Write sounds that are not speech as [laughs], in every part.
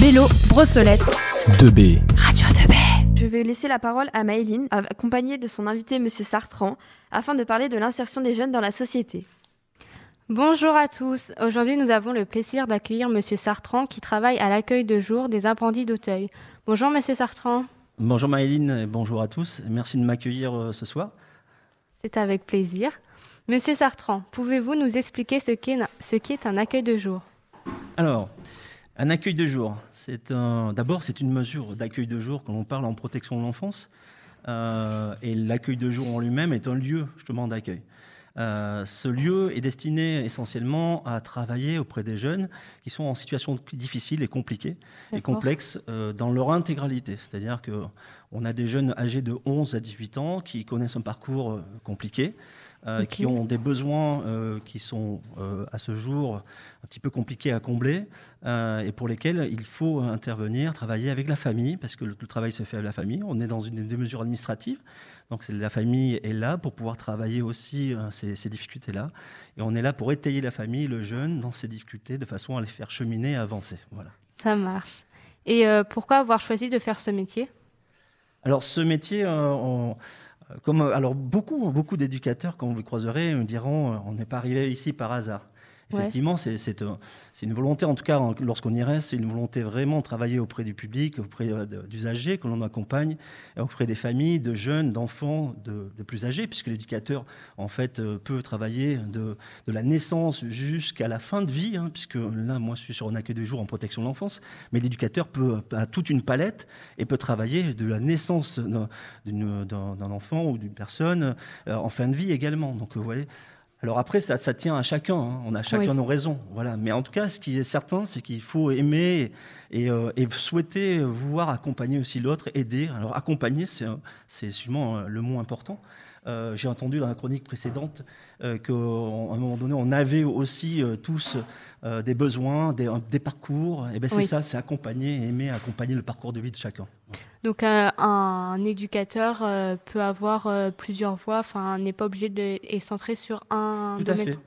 Bélo, Brossolette. 2B. Radio 2B. Je vais laisser la parole à Maëline, accompagnée de son invité Monsieur Sartran, afin de parler de l'insertion des jeunes dans la société. Bonjour à tous. Aujourd'hui, nous avons le plaisir d'accueillir Monsieur Sartran qui travaille à l'accueil de jour des apprentis d'Auteuil. Bonjour Monsieur Sartran. Bonjour Maëline et bonjour à tous. Merci de m'accueillir euh, ce soir. C'est avec plaisir. Monsieur Sartran, pouvez-vous nous expliquer ce qu'est ce qui est un accueil de jour? Alors, un accueil de jour, c'est un... d'abord c'est une mesure d'accueil de jour quand on parle en protection de l'enfance. Euh, et l'accueil de jour en lui-même est un lieu justement d'accueil. Euh, ce lieu est destiné essentiellement à travailler auprès des jeunes qui sont en situation difficile et compliquée et complexe euh, dans leur intégralité. C'est-à-dire qu'on a des jeunes âgés de 11 à 18 ans qui connaissent un parcours compliqué, euh, qui ont des besoins euh, qui sont euh, à ce jour un petit peu compliqués à combler et pour lesquels il faut intervenir, travailler avec la famille, parce que le, le travail se fait avec la famille. On est dans une des mesures administratives, donc la famille est là pour pouvoir travailler aussi ces, ces difficultés-là, et on est là pour étayer la famille, le jeune, dans ces difficultés, de façon à les faire cheminer et avancer. Voilà. Ça marche. Et pourquoi avoir choisi de faire ce métier? Alors ce métier, on, comme, alors beaucoup, beaucoup d'éducateurs, quand vous croiserez, me diront on n'est pas arrivé ici par hasard. Effectivement, ouais. c'est une volonté, en tout cas, lorsqu'on y reste, c'est une volonté vraiment de travailler auprès du public, auprès d'usagers que l'on accompagne, auprès des familles, de jeunes, d'enfants, de, plus âgés, puisque l'éducateur, en fait, peut travailler de, la naissance jusqu'à la fin de vie, hein, puisque là, moi, je suis sur un accueil de jour en protection de l'enfance, mais l'éducateur peut a toute une palette et peut travailler de la naissance d'un enfant ou d'une personne euh, en fin de vie également. Donc, vous voyez, alors après, ça, ça, tient à chacun. Hein. On a chacun oui. nos raisons. Voilà. Mais en tout cas, ce qui est certain, c'est qu'il faut aimer et, euh, et, souhaiter vouloir accompagner aussi l'autre, aider. Alors accompagner, c'est sûrement le mot important. Euh, J'ai entendu dans la chronique précédente euh, qu'à un moment donné, on avait aussi euh, tous des besoins, des, des parcours. Et ben c'est oui. ça, c'est accompagner, aimer accompagner le parcours de vie de chacun. Donc un, un éducateur peut avoir plusieurs voies, enfin n'est pas obligé de est centré sur un Tout domaine. À fait.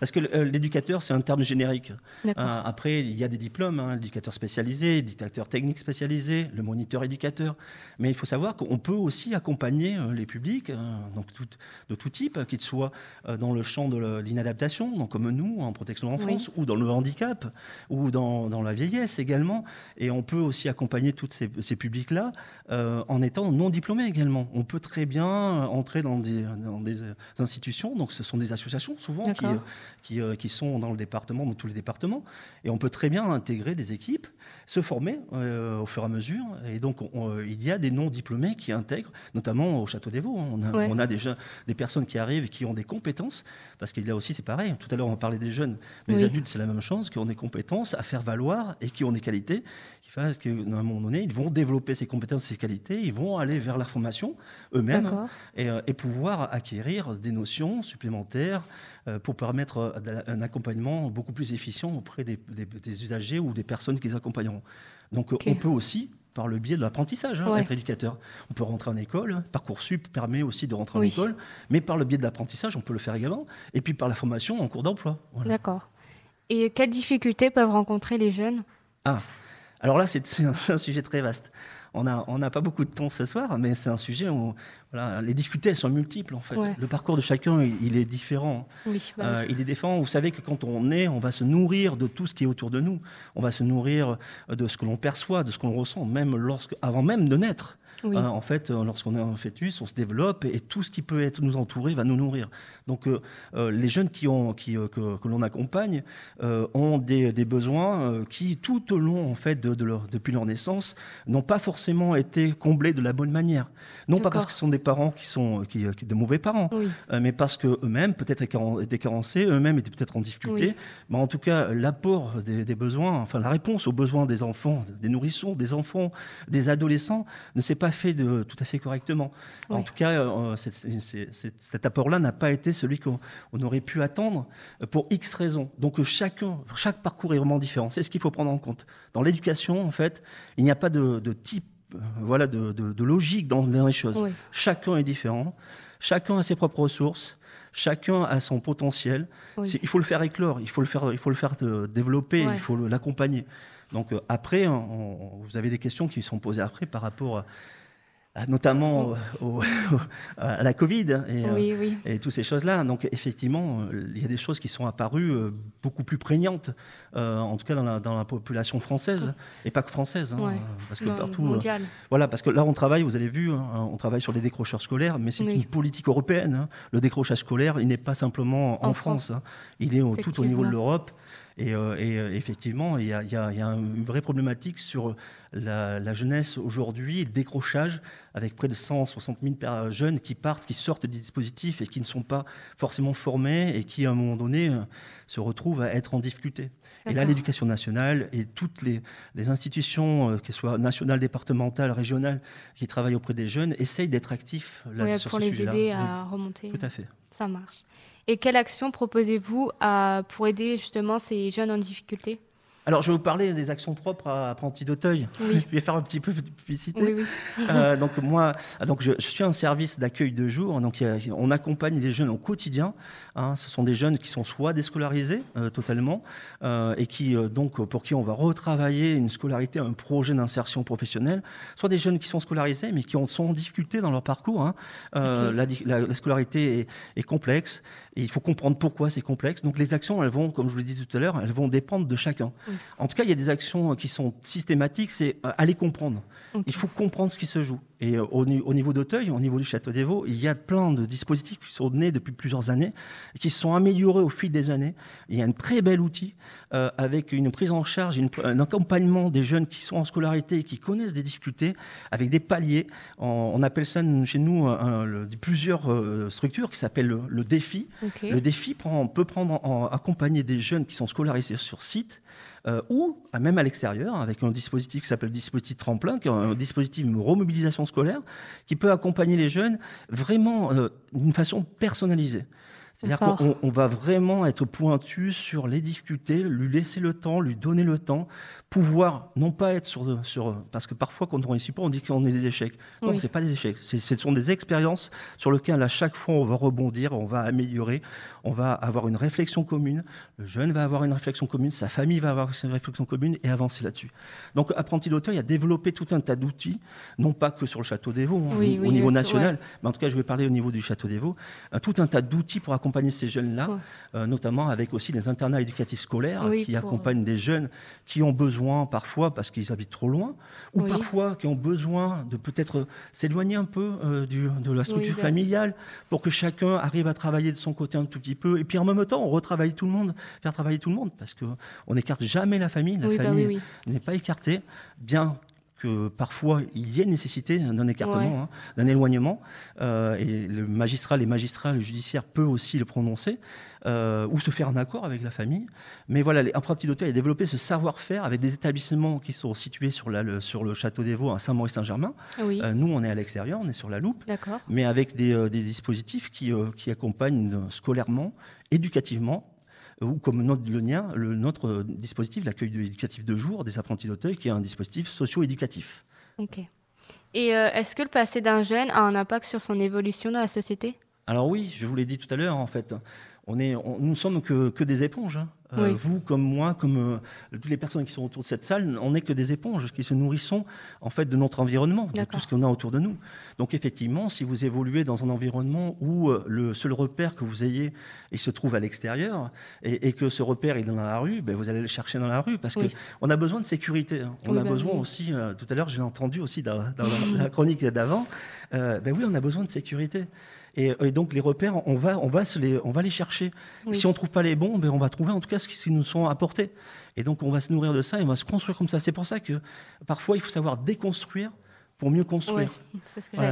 Parce que l'éducateur, c'est un terme générique. Euh, après, il y a des diplômes, hein, l'éducateur spécialisé, l'éducateur technique spécialisé, le moniteur éducateur. Mais il faut savoir qu'on peut aussi accompagner euh, les publics, euh, donc tout, de tout type, qu'ils soient euh, dans le champ de l'inadaptation, donc comme nous, en protection de l'enfance, oui. ou dans le handicap, ou dans, dans, la vieillesse également. Et on peut aussi accompagner tous ces, ces publics-là euh, en étant non diplômés également. On peut très bien entrer dans des, dans des institutions, donc ce sont des associations souvent qui qui, euh, qui, sont dans le département, dans tous les départements. Et on peut très bien intégrer des équipes, se former euh, au fur et à mesure. Et donc, on, euh, il y a des non-diplômés qui intègrent, notamment au Château des Vaux. On, a, ouais. on a déjà des personnes qui arrivent et qui ont des compétences, parce qu'il y a aussi, c'est pareil. Tout à l'heure, on parlait des jeunes, mais oui. les adultes, c'est la même chose, qui ont des compétences à faire valoir et qui ont des qualités, qui fassent qu'à un moment donné, ils vont développer ces compétences, ces qualités, ils vont aller vers la formation eux-mêmes et, et, pouvoir acquérir des notions supplémentaires pour permettre un accompagnement beaucoup plus efficient auprès des, des, des usagers ou des personnes qu'ils accompagneront. Donc okay. on peut aussi par le biais de l'apprentissage, hein, ouais. être éducateur. On peut rentrer en école, Parcoursup permet aussi de rentrer oui. en école, mais par le biais de l'apprentissage, on peut le faire également, et puis par la formation en cours d'emploi. Voilà. D'accord. Et quelles difficultés peuvent rencontrer les jeunes? Ah, alors là, c'est un, un, sujet très vaste. On n'a on a pas beaucoup de temps ce soir, mais c'est un sujet où voilà, les difficultés elles sont multiples en fait. Ouais. Le parcours de chacun, il, il est différent. Oui, bah, euh, il est différent. Vous savez que quand on est, on va se nourrir de tout ce qui est autour de nous. On va se nourrir de ce que l'on perçoit, de ce qu'on ressent, même lorsque, avant même de naître. Oui. Euh, en fait, lorsqu'on est un fœtus, on se développe et, et, tout ce qui peut être nous entourer va nous nourrir. Donc, euh, euh, les jeunes qui ont, qui, que, que l'on accompagne ont des, des besoins qui, tout au long, en fait, de, de leur, depuis leur naissance, n'ont pas forcément été comblés de la bonne manière. Non pas parce que ce sont des parents qui sont qui, qui de mauvais parents, oui. mais parce que eux-mêmes peut-être étaient carencés, eux-mêmes étaient peut-être en difficulté. Oui. Mais en tout cas, l'apport des, des besoins, enfin la réponse aux besoins des enfants, des nourrissons, des enfants, des adolescents, ne s'est pas fait de, tout à fait correctement. Oui. En tout cas, euh, c est, c est, c cet apport-là n'a pas été celui qu'on aurait pu attendre pour X raisons. Donc chacun, chaque parcours est vraiment différent. C'est ce qu'il faut prendre en compte. Dans l'éducation, en fait, il n'y a pas de, de type, euh, voilà, de, logique dans, les choses. Oui. Chacun est différent. Chacun a ses propres ressources. Chacun a son potentiel. Il faut le faire éclore, il faut le faire, il faut le faire développer, il faut l'accompagner. Donc après, vous avez des questions qui sont posées après par rapport à ah, notamment [laughs] à la Covid et, euh, et toutes ces choses-là. Donc effectivement, euh, il y a des choses qui sont apparues euh, beaucoup plus prégnantes, en tout cas dans la, dans la, population française, et pas que française, hein, parce que partout. voilà, parce que là on travaille, vous avez vu, hein, on travaille sur les décrocheurs scolaires, mais c'est une politique européenne. Hein. Le décrochage scolaire, il n'est pas simplement en, France, il est tout au niveau de l'Europe. Et, euh, euh, effectivement, il y, a, une vraie problématique sur la, jeunesse aujourd'hui, le décrochage, avec près de 160 000 jeunes qui partent, qui sortent des dispositifs et qui ne sont pas forcément formés et qui, à un moment donné, euh, se retrouvent à être en difficulté. Et là, l'éducation nationale et toutes les, institutions, qu'elles soient nationales, départementales, régionales, qui travaillent auprès des jeunes, essayent d'être actifs là, oui, pour les aider à remonter. Tout à fait. Ça marche. Et quelle action proposez-vous pour aider justement ces jeunes en difficulté? Alors, je vais vous parler des actions propres à Apprenti d'Auteuil. Oui. Je vais faire un petit peu de publicité. Oui, oui. Euh, donc, moi, donc je, suis un service d'accueil de jour. Donc, on accompagne les jeunes au quotidien. Hein. ce sont des jeunes qui sont soit déscolarisés euh, totalement, euh, et qui, donc, pour qui on va retravailler une scolarité, un projet d'insertion professionnelle, soit des jeunes qui sont scolarisés, mais qui ont, sont en difficulté dans leur parcours. Hein. La, scolarité est, est, complexe, et il faut comprendre pourquoi c'est complexe. Donc, les actions, elles vont, comme je vous l'ai dit tout à l'heure, elles vont dépendre de chacun. En tout cas, il y a des actions qui sont systématiques, c'est euh, aller comprendre. Il faut comprendre ce qui se joue. Et euh, au, niveau d'Auteuil, au niveau du Château des Vaux, il y a plein de dispositifs qui sont nés depuis plusieurs années et qui se sont améliorés au fil des années. Il y a un très bel outil euh, avec une prise en charge, un accompagnement des jeunes qui sont en scolarité et qui connaissent des difficultés avec des paliers. On, appelle ça chez nous plusieurs euh, structures qui s'appellent le, défi. Le défi prend, peut prendre en, accompagner des jeunes qui sont scolarisés sur site ou même à l'extérieur avec un dispositif qui s'appelle le dispositif tremplin, qui est un dispositif de remobilisation scolaire qui peut accompagner les jeunes vraiment euh, d'une façon personnalisée. C'est-à-dire qu'on va vraiment être pointu sur les difficultés, lui laisser le temps, lui donner le temps, pouvoir non pas être sur, sur parce que parfois quand on réussit pas, on dit qu'on est des échecs. Non, c'est pas des échecs. Ce sont des expériences sur lesquelles à chaque fois on va rebondir, on va améliorer, on va avoir une réflexion commune. Le jeune va avoir une réflexion commune, sa famille va avoir une réflexion commune et avancer là-dessus. Donc Apprenti d'auteur, il a développé tout un tas d'outils, non pas que sur le Château des Vaux, hein, au niveau national, mais en tout cas je vais parler au niveau du Château des Vaux, tout un tas d'outils pour accompagner accompagner ces jeunes-là, euh, notamment avec aussi des internats éducatifs scolaires qui accompagnent des jeunes qui ont besoin parfois parce qu'ils habitent trop loin, ou parfois qui ont besoin de peut-être s'éloigner un peu euh, du, de la structure familiale pour que chacun arrive à travailler de son côté un tout petit peu. Et puis en même temps, on retravaille tout le monde, faire travailler tout le monde parce qu'on n'écarte jamais la famille. La bah famille n'est pas écartée, bien que parfois il y ait nécessité d'un écartement, hein, d'un éloignement, euh, et le magistrat, les magistrats, le judiciaire peut aussi le prononcer, euh, ou se faire un accord avec la famille. Mais voilà, Apprenti d'auteur a développé ce savoir-faire avec des établissements qui sont situés sur, le, sur le château des Vaux à Saint-Maurice-Saint-Germain. Euh, nous, on est à l'extérieur, on est sur la loupe, mais avec des, dispositifs qui, qui accompagnent scolairement, éducativement ou comme notre, le, le, notre dispositif, l'accueil éducatif de jour des apprentis d'Auteuil, qui est un dispositif socio-éducatif. Ok. Et euh, est-ce que le passé d'un jeune a un impact sur son évolution dans la société? Alors oui, je vous l'ai dit tout à l'heure, en fait. On est, nous ne sommes que, que des éponges. Hein. Euh, vous, comme moi, comme euh, toutes les personnes qui sont autour de cette salle, on n'est que des éponges qui se nourrissons en fait de notre environnement, de tout ce qu'on a autour de nous. Donc effectivement, si vous évoluez dans un environnement où euh, le seul repère que vous ayez, il se trouve à l'extérieur, et, que ce repère est dans la rue, ben, vous allez le chercher dans la rue parce que qu'on a besoin de sécurité. Hein. On a bah besoin aussi. tout à l'heure, j'ai entendu aussi dans, [laughs] la, chronique d'avant. ben oui, on a besoin de sécurité. Et, donc les repères, on va, on va, se les, on va les chercher. Si on trouve pas les bons, ben on va trouver en tout cas ce qui nous sont apportés. Et donc on va se nourrir de ça et on va se construire comme ça. C'est pour ça que parfois il faut savoir déconstruire pour mieux construire.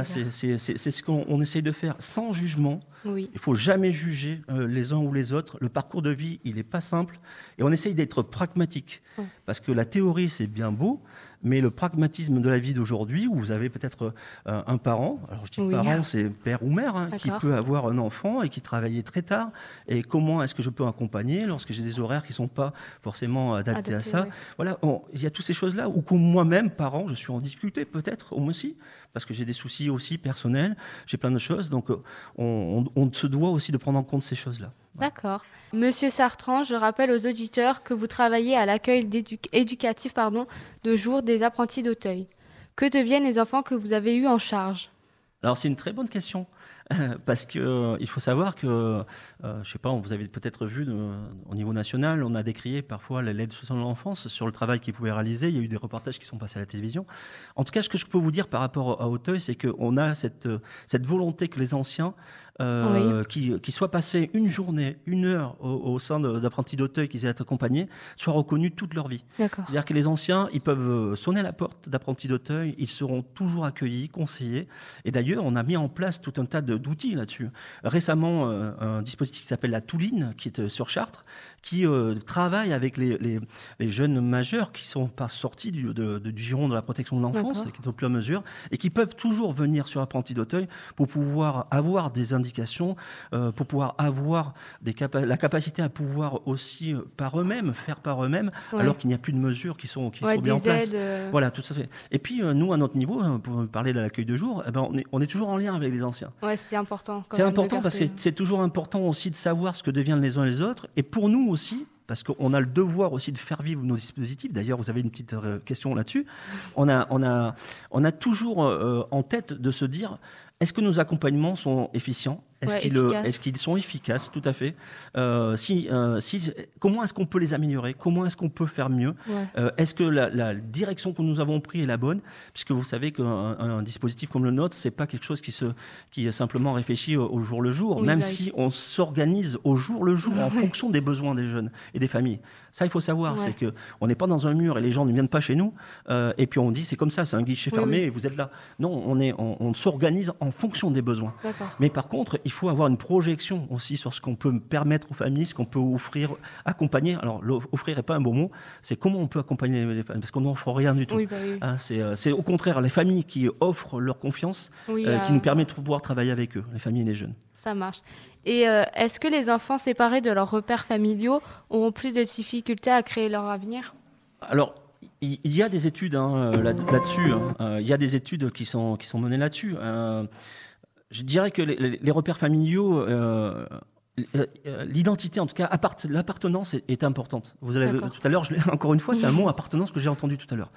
c'est ce qu'on essaye de faire sans jugement. Il ne faut jamais juger euh, les uns ou les autres. Le parcours de vie, il n'est pas simple. Et on essaye d'être pragmatique. Parce que la théorie, c'est bien beau, Mais le pragmatisme de la vie d'aujourd'hui, où vous avez peut-être euh, un parent, alors je dis parent, c'est père ou mère, hein, qui peut avoir un enfant et qui travaille très tard, et comment est-ce que je peux accompagner lorsque j'ai des horaires qui ne sont pas forcément adaptés à ça. Voilà, il y a toutes ces choses-là, ou que moi-même, parent, je suis en difficulté peut-être, au moins aussi, parce que j'ai des soucis aussi personnels, j'ai plein de choses, donc euh, on, se doit aussi de prendre en compte ces choses-là. D'accord. Monsieur Sartran, je rappelle aux auditeurs que vous travaillez à l'accueil éducatif pardon, de jour des apprentis d'Auteuil. Que deviennent les enfants que vous avez eus en charge? Alors c'est une très bonne question. [laughs] parce que euh, il faut savoir que, euh, je sais pas, vous avez peut-être vu au niveau national, on a décrié parfois l'aide sociale de l'enfance sur le travail qu'ils pouvaient réaliser. Il y a eu des reportages qui sont passés à la télévision. En tout cas, ce que je peux vous dire par rapport à Auteuil, c'est qu'on a cette, cette volonté que les anciens euh, qui, qui soient passés une journée, une heure au, sein d'apprentis d'Auteuil, qu'ils aient accompagnés, soient reconnus toute leur vie. C'est-à-dire que les anciens, ils peuvent euh, sonner à la porte d'apprentis d'Auteuil, ils seront toujours accueillis, conseillés. Et d'ailleurs, on a mis en place tout un tas d'outils là-dessus. Récemment, euh, un dispositif qui s'appelle la Touline, qui est sur Chartres, qui travaille avec les, les, les, jeunes majeurs qui sont pas sortis du, de, du giron de la protection de l'enfance, qui est au plus à mesure, et qui peuvent toujours venir sur apprentis d'Auteuil pour pouvoir avoir des indications euh, pour pouvoir avoir des la capacité à pouvoir aussi euh, par eux-mêmes faire par eux-mêmes, alors qu'il n'y a plus de mesures qui sont qui sont bien en place. Euh. Voilà, tout ça fait. Et puis nous, à notre niveau, hein, pour parler de l'accueil de jour, eh ben, on, est, on est toujours en lien avec les anciens. Ouais, c'est important. C'est important parce que c'est toujours important aussi de savoir ce que deviennent les uns et les autres, et pour nous aussi, parce qu'on a le devoir aussi de faire vivre nos dispositifs. D'ailleurs, vous avez une petite question là-dessus. On a, on, a, on a toujours en tête de se dire, est-ce que nos accompagnements sont efficients? Est-ce qu'ils sont efficaces? Tout à fait. Euh, si, euh, si, comment est-ce qu'on peut les améliorer? Comment est-ce qu'on peut faire mieux? Euh, Est-ce que la, direction que nous avons prise est la bonne? Puisque vous savez qu'un dispositif comme le nôtre, c'est pas quelque chose qui se qui est simplement réfléchi au, jour le jour, même bah si on s'organise au jour le jour en fonction des besoins des jeunes et des familles. Ça, il faut savoir, c'est que on n'est pas dans un mur et les gens ne viennent pas chez nous et puis on dit c'est comme ça, c'est un guichet fermé et vous êtes là. Non, on est on, on s'organise en fonction des besoins. Mais par contre, il faut avoir une projection aussi sur ce qu'on peut permettre aux familles, ce qu'on peut offrir, accompagner. Alors, offrir n'est pas un bon mot, c'est comment on peut accompagner les familles, parce qu'on n'offre rien du tout. Bah hein, euh, c'est au contraire les familles qui offrent leur confiance, euh, qui euh, nous permettent de pouvoir travailler avec eux, les familles et les jeunes. Ça marche. Et est-ce que les enfants séparés de leurs repères familiaux auront plus de difficultés à créer leur avenir? Alors, il y a des études hein, là-dessus. Hein. il y a des études qui sont, qui sont menées là-dessus je dirais que les, repères familiaux, euh, euh, l'identité, en tout cas, l'appartenance est, importante. Vous allez, tout à l'heure, [laughs] encore une fois, c'est un mot appartenance que j'ai entendu tout à l'heure.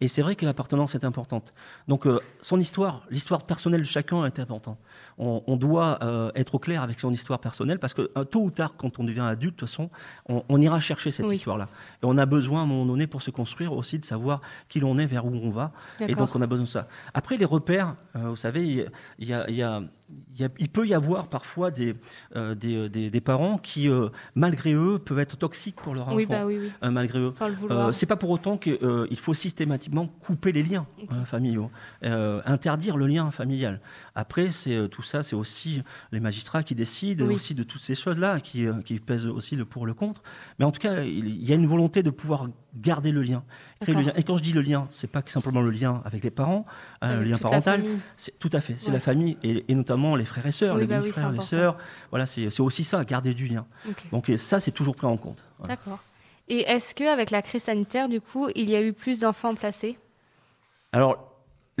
Et c'est vrai que l'appartenance est importante. Donc, euh, son histoire, l'histoire personnelle de chacun est importante. On, doit être au clair avec son histoire personnelle parce que tôt ou tard, quand on devient adulte, de toute façon, on, ira chercher cette histoire-là. Et on a besoin, à un moment donné, pour se construire aussi, de savoir qui l'on est, vers où on va. Et donc, on a besoin de ça. Après, les repères, vous savez, il y a il, peut y avoir parfois des, euh, des, des, parents qui, euh, malgré eux, peuvent être toxiques pour leur enfant. Bah oui, oui. Euh, malgré eux. c'est pas pour autant qu'il faut systématiquement couper les liens familiaux, interdire le lien familial. Après, c'est tout ça, c'est aussi les magistrats qui décident aussi de toutes ces choses-là, qui, qui pèsent aussi le pour le contre. Mais en tout cas, il y a une volonté de pouvoir garder le lien, créer le lien. Et quand je dis le lien, c'est pas simplement le lien avec les parents, le lien parental, c'est tout à fait, c'est la famille et, notamment les frères et sœurs, les bah frères, les sœurs. Voilà, c'est aussi ça, garder du lien. Donc ça, c'est toujours pris en compte. D'accord. Et est-ce qu'avec la crise sanitaire, du coup, il y a eu plus d'enfants placés? Alors,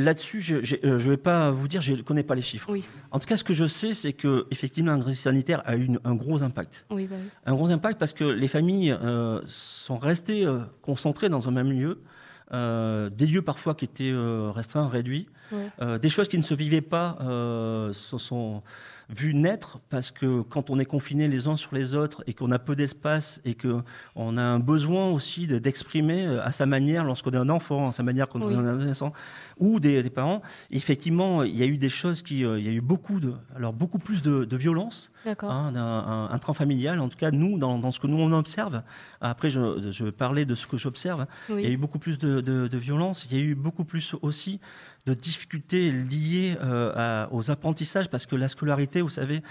Là-dessus, je ne euh, vais pas vous dire, je ne connais pas les chiffres. En tout cas, ce que je sais, c'est que effectivement, la crise sanitaire a eu un gros impact. Bah oui, Un gros impact parce que les familles euh, sont restées euh, concentrées dans un même lieu, des lieux parfois qui étaient restreints, réduits, des choses qui ne se vivaient pas se sont vu naître parce que quand on est confiné les uns sur les autres et qu'on a peu d'espace et qu'on a un besoin aussi d'exprimer euh, à sa manière lorsqu'on est un enfant, à sa manière quand on est un adolescent ou des, parents, effectivement, il y a eu des choses qui, euh, il y a eu beaucoup de, alors beaucoup plus de, de violence, hein, un, un, familial. En tout cas, nous, dans, dans, ce que nous on observe. Après, je, je vais parler de ce que j'observe. Il y a eu beaucoup plus de, de, de violence. Il y a eu beaucoup plus aussi de difficultés liées euh, aux apprentissages parce que la scolarité vous savez,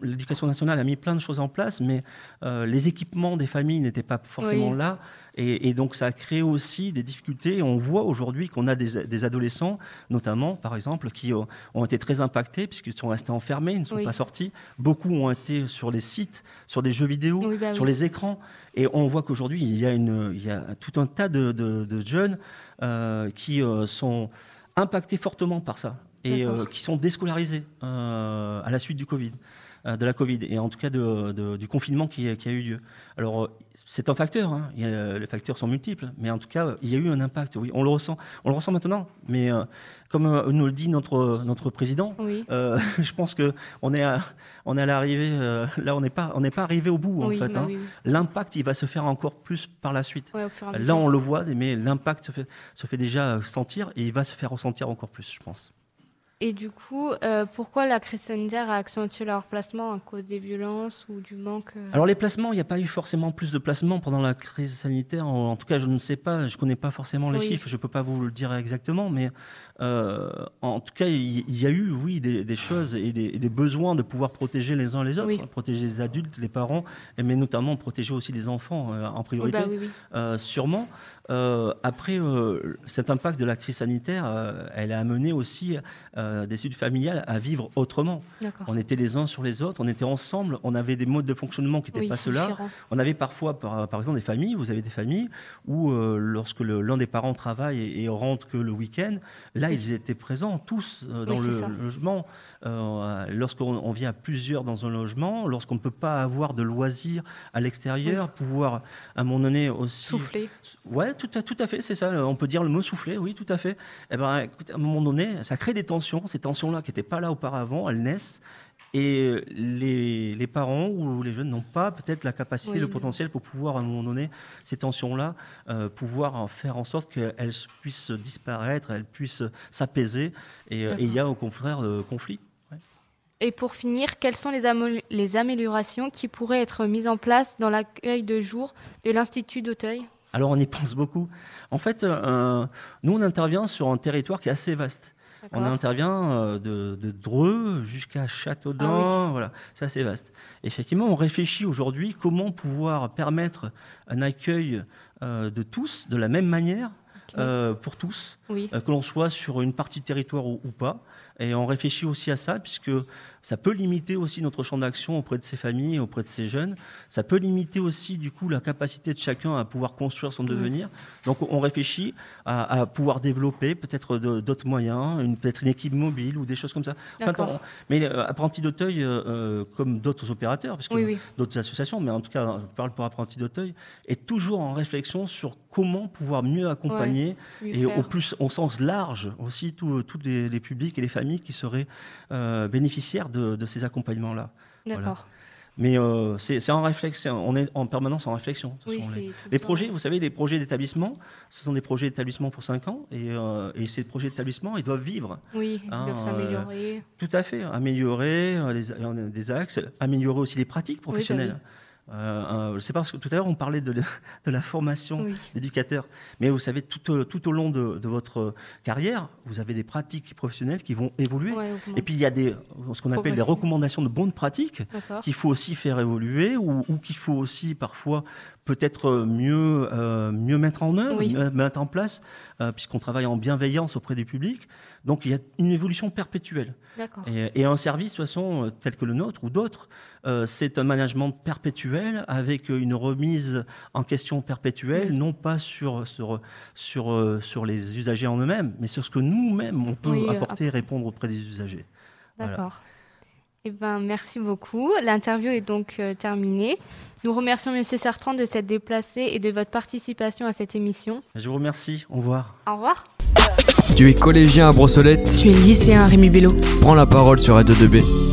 l'éducation nationale a mis plein de choses en place, mais les équipements des familles n'étaient pas forcément là. Et, donc ça a créé aussi des difficultés. On voit aujourd'hui qu'on a des, adolescents, notamment par exemple, qui ont, été très impactés puisqu'ils sont restés enfermés, ils ne sont pas sortis. Beaucoup ont été sur les sites, sur des jeux vidéo, bah sur les écrans. Et on voit qu'aujourd'hui, il, y a il y a tout un tas de, jeunes euh, qui euh, sont impactés fortement par ça et euh, qui sont déscolarisés à la suite du Covid de la Covid et en tout cas du confinement qui, qui, a eu lieu. Alors c'est un facteur. Hein. les facteurs sont multiples, mais en tout cas, il y a eu un impact. Oui, on le ressent. On le ressent maintenant. Mais euh, comme euh, nous le dit notre notre président, euh, [laughs] je pense que on est à, on est à l'arrivée. là, on n'est pas on pas arrivé au bout en fait. Bah hein. L'impact, il va se faire encore plus par la suite. là, on le voit, mais l'impact se fait se fait déjà sentir et il va se faire ressentir encore plus, je pense. Et du coup, euh, pourquoi la crise sanitaire a accentué leur placement à cause des violences ou du manque euh Alors les placements, il n'y a pas eu forcément plus de placements pendant la crise sanitaire. En tout cas, je ne sais pas, je ne connais pas forcément les chiffres, je ne peux pas vous le dire exactement, mais euh, en tout cas, il y, a eu, oui, des, choses et des, besoins de pouvoir protéger les uns les autres, protéger les adultes, les parents, mais notamment protéger aussi les enfants en priorité, bah sûrement. Euh, après, euh, cet impact de la crise sanitaire, euh, elle a amené aussi des études familiales à vivre autrement. On était les uns sur les autres, on était ensemble, on avait des modes de fonctionnement qui n'étaient pas ceux-là. On avait parfois, par, par, exemple, des familles, vous avez des familles où lorsque l'un des parents travaille et, rentre que le week-end, là, ils étaient présents tous dans le logement. lorsqu'on vient à plusieurs dans un logement, lorsqu'on ne peut pas avoir de loisirs à l'extérieur, pouvoir à un moment donné aussi souffler. Ouais, tout à, tout à fait, c'est ça. On peut dire le mot souffler, oui, tout à fait. Eh ben, écoute, à un moment donné, ça crée des tensions. Ces tensions-là qui n'étaient pas là auparavant, elles naissent. Et les, les parents ou les jeunes n'ont pas peut-être la capacité, le potentiel pour pouvoir, à un moment donné, ces tensions-là, euh, pouvoir faire en sorte qu'elles puissent disparaître, elles puissent s'apaiser. Et il y a au contraire euh, conflit. Et pour finir, quelles sont les, les améliorations qui pourraient être mises en place dans l'accueil de jour de l'Institut d'Auteuil? Alors on y pense beaucoup. En fait, euh, nous, on intervient sur un territoire qui est assez vaste. On intervient euh, de, Dreux jusqu'à Châteaudun, ah voilà, c'est assez vaste. Effectivement, on réfléchit aujourd'hui comment pouvoir permettre un accueil euh, de tous de la même manière pour tous, que l'on soit sur une partie du territoire ou, pas. Et on réfléchit aussi à ça, puisque ça peut limiter aussi notre champ d'action auprès de ces familles, auprès de ces jeunes. Ça peut limiter aussi, du coup, la capacité de chacun à pouvoir construire son devenir. Donc, on réfléchit à, pouvoir développer peut-être d'autres moyens, peut-être une équipe mobile ou des choses comme ça. mais euh, Apprenti d'Auteuil, euh, euh, comme d'autres opérateurs, parce que d'autres associations, mais en tout cas, je parle pour Apprenti d'Auteuil, est toujours en réflexion sur comment pouvoir mieux accompagner et au plus, au sens large aussi, tous les, les, publics et les familles qui seraient bénéficiaires de, ces accompagnements-là. D'accord. Mais euh, c'est en réflexion, on est en permanence en réflexion. les, projets, vous savez, les projets d'établissement, ce sont des projets d'établissement pour 5 ans, et, euh, et, ces projets d'établissement, ils doivent vivre. Oui, ils doivent hein, s'améliorer. Euh, tout à fait, améliorer les, des axes, améliorer aussi les pratiques professionnelles. Bah euh, c'est parce que tout à l'heure on parlait de, [laughs] de la formation d'éducateur, mais vous savez tout, tout au long de, de, votre carrière, vous avez des pratiques professionnelles qui vont évoluer. et puis il y a des ce qu'on appelle des recommandations de bonnes pratiques qu'il faut aussi faire évoluer ou, ou qu'il faut aussi parfois peut-être mieux euh, mieux mettre en œuvre, mettre en place, euh, puisqu'on travaille en bienveillance auprès du public. Donc il y a une évolution perpétuelle. Et, et, un service, de toute façon, euh, tel que le nôtre ou d'autres, euh, c'est un management perpétuel avec une remise en question perpétuelle, non pas sur, sur, sur, euh, sur les usagers en eux-mêmes, mais sur ce que nous-mêmes, on peut apporter et répondre auprès des usagers. D'accord. Eh ben, merci beaucoup. L'interview est donc terminée. Nous remercions M. Sartrand de s'être déplacé et de votre participation à cette émission. Je vous remercie. Au revoir. Au revoir. Tu es collégien à Brossolette Tu es lycéen à Rémi Bello Prends la parole sur Radio 2B.